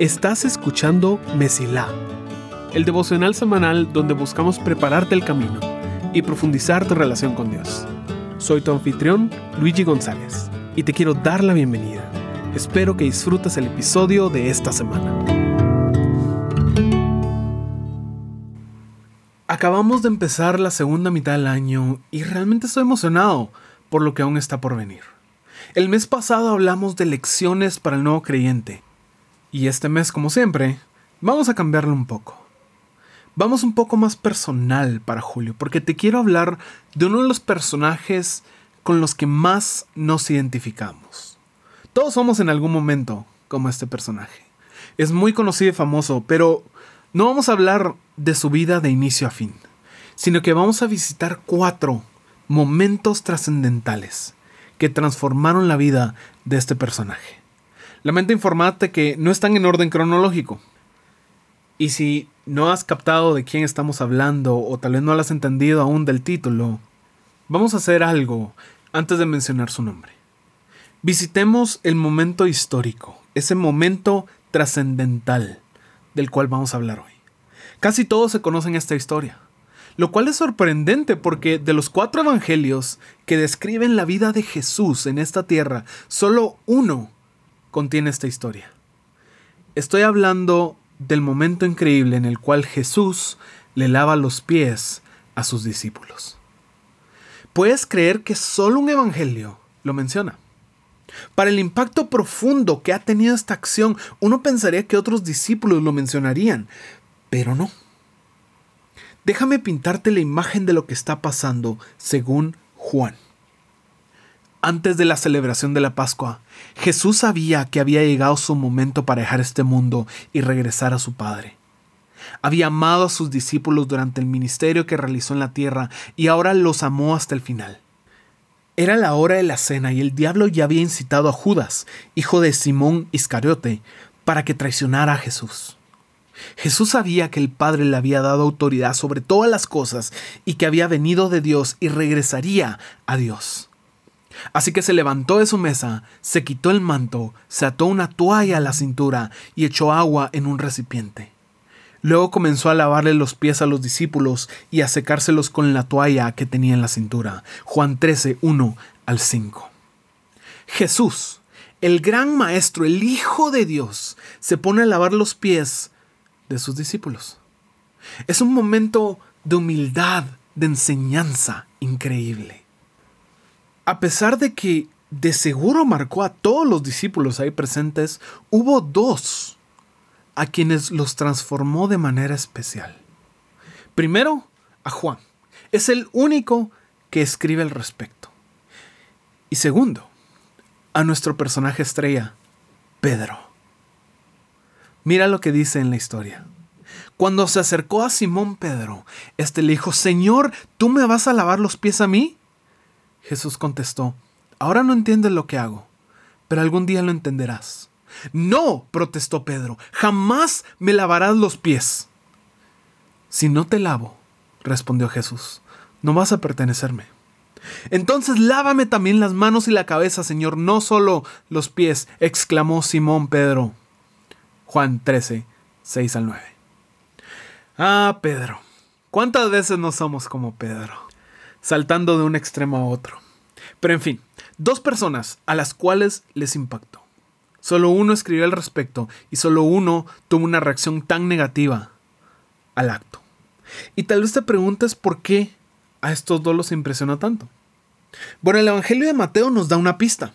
Estás escuchando Mesilá, el devocional semanal donde buscamos prepararte el camino y profundizar tu relación con Dios. Soy tu anfitrión, Luigi González, y te quiero dar la bienvenida. Espero que disfrutes el episodio de esta semana. Acabamos de empezar la segunda mitad del año y realmente estoy emocionado por lo que aún está por venir. El mes pasado hablamos de lecciones para el nuevo creyente y este mes, como siempre, vamos a cambiarlo un poco. Vamos un poco más personal para Julio, porque te quiero hablar de uno de los personajes con los que más nos identificamos. Todos somos en algún momento como este personaje. Es muy conocido y famoso, pero no vamos a hablar de su vida de inicio a fin, sino que vamos a visitar cuatro momentos trascendentales que transformaron la vida de este personaje. Lamento informarte que no están en orden cronológico. Y si no has captado de quién estamos hablando o tal vez no lo has entendido aún del título, vamos a hacer algo antes de mencionar su nombre. Visitemos el momento histórico, ese momento trascendental del cual vamos a hablar hoy. Casi todos se conocen esta historia, lo cual es sorprendente porque de los cuatro evangelios que describen la vida de Jesús en esta tierra, solo uno contiene esta historia. Estoy hablando del momento increíble en el cual Jesús le lava los pies a sus discípulos. Puedes creer que solo un evangelio lo menciona. Para el impacto profundo que ha tenido esta acción, uno pensaría que otros discípulos lo mencionarían, pero no. Déjame pintarte la imagen de lo que está pasando según Juan. Antes de la celebración de la Pascua, Jesús sabía que había llegado su momento para dejar este mundo y regresar a su Padre. Había amado a sus discípulos durante el ministerio que realizó en la tierra y ahora los amó hasta el final. Era la hora de la cena y el diablo ya había incitado a Judas, hijo de Simón Iscariote, para que traicionara a Jesús. Jesús sabía que el Padre le había dado autoridad sobre todas las cosas y que había venido de Dios y regresaría a Dios. Así que se levantó de su mesa, se quitó el manto, se ató una toalla a la cintura y echó agua en un recipiente. Luego comenzó a lavarle los pies a los discípulos y a secárselos con la toalla que tenía en la cintura. Juan 13, 1 al 5. Jesús, el gran maestro, el Hijo de Dios, se pone a lavar los pies de sus discípulos. Es un momento de humildad, de enseñanza increíble a pesar de que de seguro marcó a todos los discípulos ahí presentes, hubo dos a quienes los transformó de manera especial. Primero, a Juan. Es el único que escribe al respecto. Y segundo, a nuestro personaje estrella, Pedro. Mira lo que dice en la historia. Cuando se acercó a Simón Pedro, este le dijo, Señor, ¿tú me vas a lavar los pies a mí? Jesús contestó, Ahora no entiendes lo que hago, pero algún día lo entenderás. No, protestó Pedro, jamás me lavarás los pies. Si no te lavo, respondió Jesús, no vas a pertenecerme. Entonces lávame también las manos y la cabeza, Señor, no solo los pies, exclamó Simón Pedro. Juan 13, 6 al 9. Ah, Pedro, ¿cuántas veces no somos como Pedro? saltando de un extremo a otro. Pero en fin, dos personas a las cuales les impactó. Solo uno escribió al respecto y solo uno tuvo una reacción tan negativa al acto. Y tal vez te preguntes por qué a estos dos los impresionó tanto. Bueno, el Evangelio de Mateo nos da una pista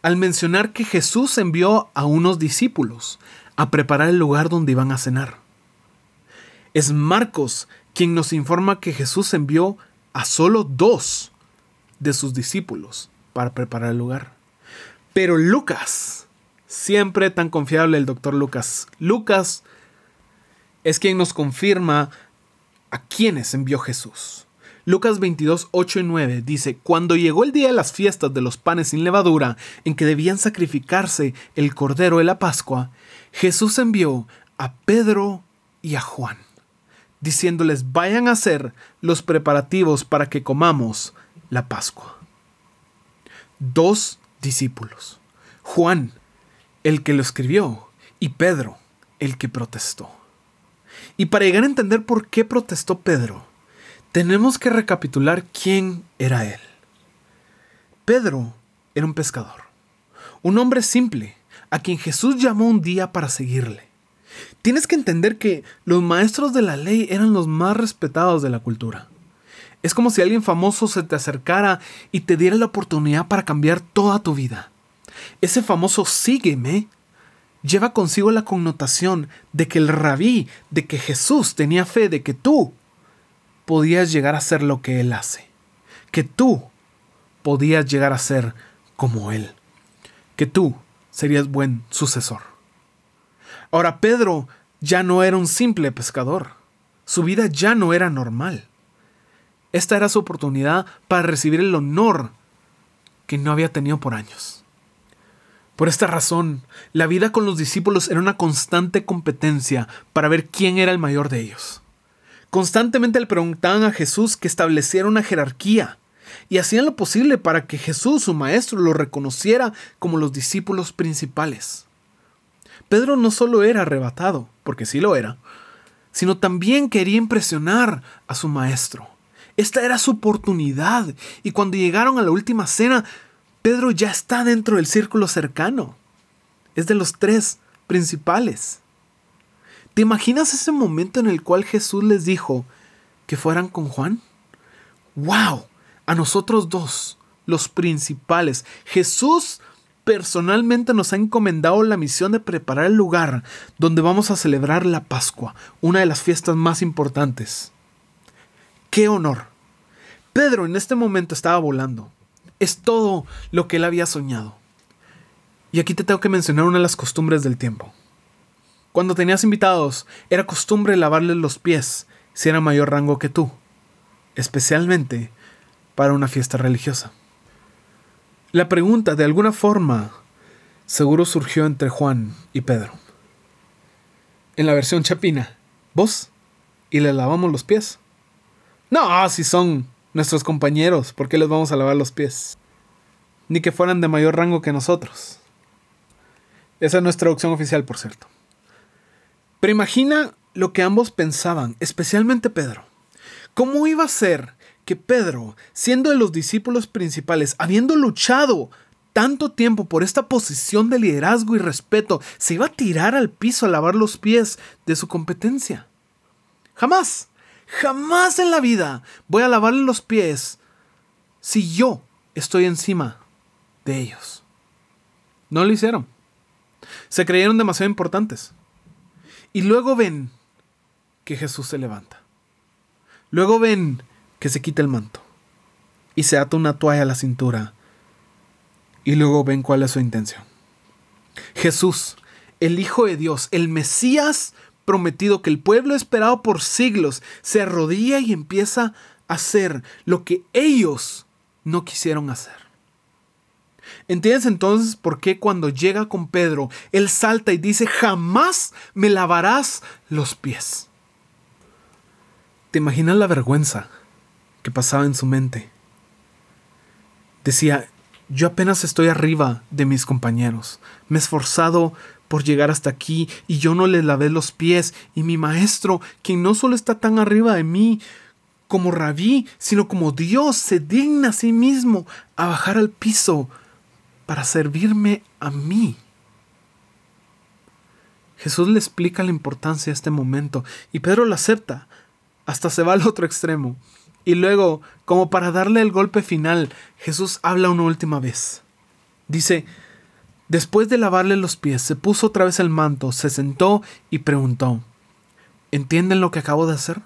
al mencionar que Jesús envió a unos discípulos a preparar el lugar donde iban a cenar. Es Marcos quien nos informa que Jesús envió a solo dos de sus discípulos para preparar el lugar. Pero Lucas, siempre tan confiable el doctor Lucas, Lucas es quien nos confirma a quienes envió Jesús. Lucas 22, 8 y 9 dice, Cuando llegó el día de las fiestas de los panes sin levadura, en que debían sacrificarse el cordero de la Pascua, Jesús envió a Pedro y a Juan diciéndoles vayan a hacer los preparativos para que comamos la Pascua. Dos discípulos, Juan el que lo escribió, y Pedro, el que protestó. Y para llegar a entender por qué protestó Pedro, tenemos que recapitular quién era él. Pedro era un pescador, un hombre simple, a quien Jesús llamó un día para seguirle. Tienes que entender que los maestros de la ley eran los más respetados de la cultura. Es como si alguien famoso se te acercara y te diera la oportunidad para cambiar toda tu vida. Ese famoso sígueme lleva consigo la connotación de que el rabí, de que Jesús tenía fe de que tú podías llegar a ser lo que Él hace, que tú podías llegar a ser como Él, que tú serías buen sucesor. Ahora Pedro ya no era un simple pescador, su vida ya no era normal. Esta era su oportunidad para recibir el honor que no había tenido por años. Por esta razón, la vida con los discípulos era una constante competencia para ver quién era el mayor de ellos. Constantemente le preguntaban a Jesús que estableciera una jerarquía y hacían lo posible para que Jesús, su maestro, lo reconociera como los discípulos principales. Pedro no solo era arrebatado, porque sí lo era, sino también quería impresionar a su maestro. Esta era su oportunidad y cuando llegaron a la última cena, Pedro ya está dentro del círculo cercano. Es de los tres principales. ¿Te imaginas ese momento en el cual Jesús les dijo que fueran con Juan? ¡Wow! A nosotros dos, los principales. Jesús personalmente nos ha encomendado la misión de preparar el lugar donde vamos a celebrar la Pascua, una de las fiestas más importantes. ¡Qué honor! Pedro en este momento estaba volando es todo lo que él había soñado. Y aquí te tengo que mencionar una de las costumbres del tiempo. Cuando tenías invitados, era costumbre lavarles los pies si era mayor rango que tú, especialmente para una fiesta religiosa. La pregunta, de alguna forma, seguro surgió entre Juan y Pedro. En la versión chapina, ¿vos? ¿Y le lavamos los pies? No, si son nuestros compañeros, ¿por qué les vamos a lavar los pies? Ni que fueran de mayor rango que nosotros. Esa es nuestra traducción oficial, por cierto. Pero imagina lo que ambos pensaban, especialmente Pedro. ¿Cómo iba a ser que Pedro, siendo de los discípulos principales, habiendo luchado tanto tiempo por esta posición de liderazgo y respeto, se iba a tirar al piso a lavar los pies de su competencia? Jamás. Jamás en la vida voy a lavarle los pies si yo estoy encima de ellos. No lo hicieron. Se creyeron demasiado importantes. Y luego ven que Jesús se levanta. Luego ven que se quita el manto y se ata una toalla a la cintura. Y luego ven cuál es su intención. Jesús, el Hijo de Dios, el Mesías prometido que el pueblo esperado por siglos se arrodilla y empieza a hacer lo que ellos no quisieron hacer. ¿Entiendes entonces por qué cuando llega con Pedro, él salta y dice, jamás me lavarás los pies? ¿Te imaginas la vergüenza que pasaba en su mente? Decía, yo apenas estoy arriba de mis compañeros. Me he esforzado por llegar hasta aquí y yo no le lavé los pies y mi maestro, quien no solo está tan arriba de mí como rabí, sino como Dios se digna a sí mismo a bajar al piso para servirme a mí. Jesús le explica la importancia de este momento y Pedro lo acepta, hasta se va al otro extremo. Y luego, como para darle el golpe final, Jesús habla una última vez. Dice, Después de lavarle los pies, se puso otra vez el manto, se sentó y preguntó, ¿Entienden lo que acabo de hacer?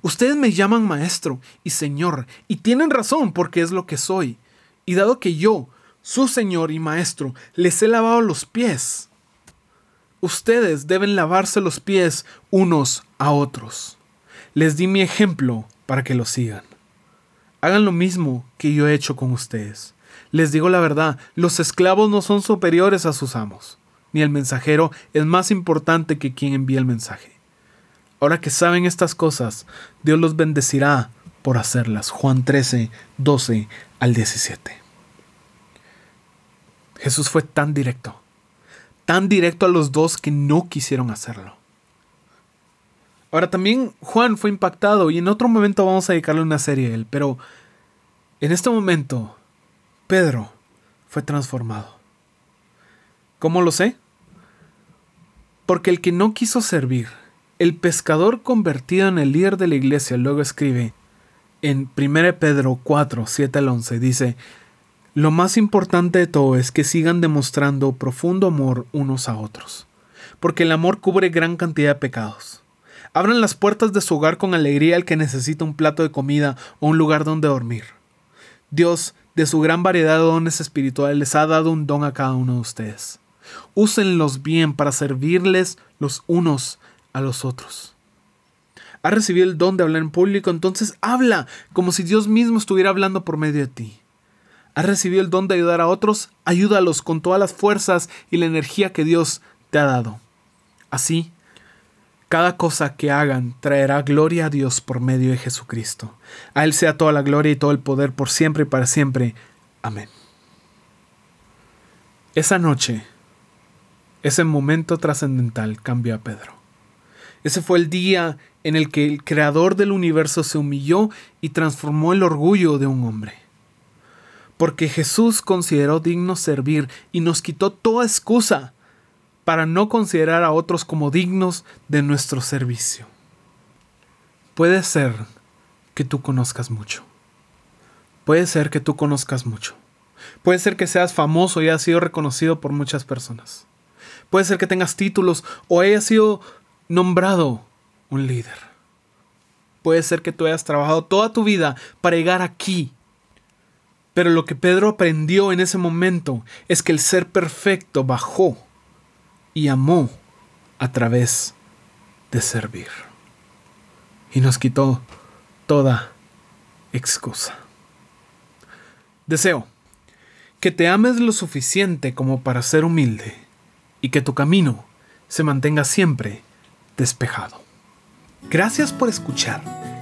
Ustedes me llaman maestro y señor, y tienen razón porque es lo que soy. Y dado que yo, su señor y maestro, les he lavado los pies, ustedes deben lavarse los pies unos a otros. Les di mi ejemplo para que lo sigan. Hagan lo mismo que yo he hecho con ustedes. Les digo la verdad, los esclavos no son superiores a sus amos, ni el mensajero es más importante que quien envía el mensaje. Ahora que saben estas cosas, Dios los bendecirá por hacerlas. Juan 13, 12 al 17. Jesús fue tan directo, tan directo a los dos que no quisieron hacerlo. Ahora también Juan fue impactado y en otro momento vamos a dedicarle una serie a él, pero en este momento Pedro fue transformado. ¿Cómo lo sé? Porque el que no quiso servir, el pescador convertido en el líder de la iglesia, luego escribe en 1 Pedro 4, 7 al 11, dice, lo más importante de todo es que sigan demostrando profundo amor unos a otros, porque el amor cubre gran cantidad de pecados. Abran las puertas de su hogar con alegría al que necesita un plato de comida o un lugar donde dormir. Dios, de su gran variedad de dones espirituales, les ha dado un don a cada uno de ustedes. Úsenlos bien para servirles los unos a los otros. Has recibido el don de hablar en público, entonces habla como si Dios mismo estuviera hablando por medio de ti. Has recibido el don de ayudar a otros, ayúdalos con todas las fuerzas y la energía que Dios te ha dado. Así, cada cosa que hagan traerá gloria a Dios por medio de Jesucristo. A Él sea toda la gloria y todo el poder por siempre y para siempre. Amén. Esa noche, ese momento trascendental cambió a Pedro. Ese fue el día en el que el creador del universo se humilló y transformó el orgullo de un hombre. Porque Jesús consideró digno servir y nos quitó toda excusa para no considerar a otros como dignos de nuestro servicio. Puede ser que tú conozcas mucho. Puede ser que tú conozcas mucho. Puede ser que seas famoso y hayas sido reconocido por muchas personas. Puede ser que tengas títulos o hayas sido nombrado un líder. Puede ser que tú hayas trabajado toda tu vida para llegar aquí. Pero lo que Pedro aprendió en ese momento es que el ser perfecto bajó y amó a través de servir. Y nos quitó toda excusa. Deseo que te ames lo suficiente como para ser humilde y que tu camino se mantenga siempre despejado. Gracias por escuchar.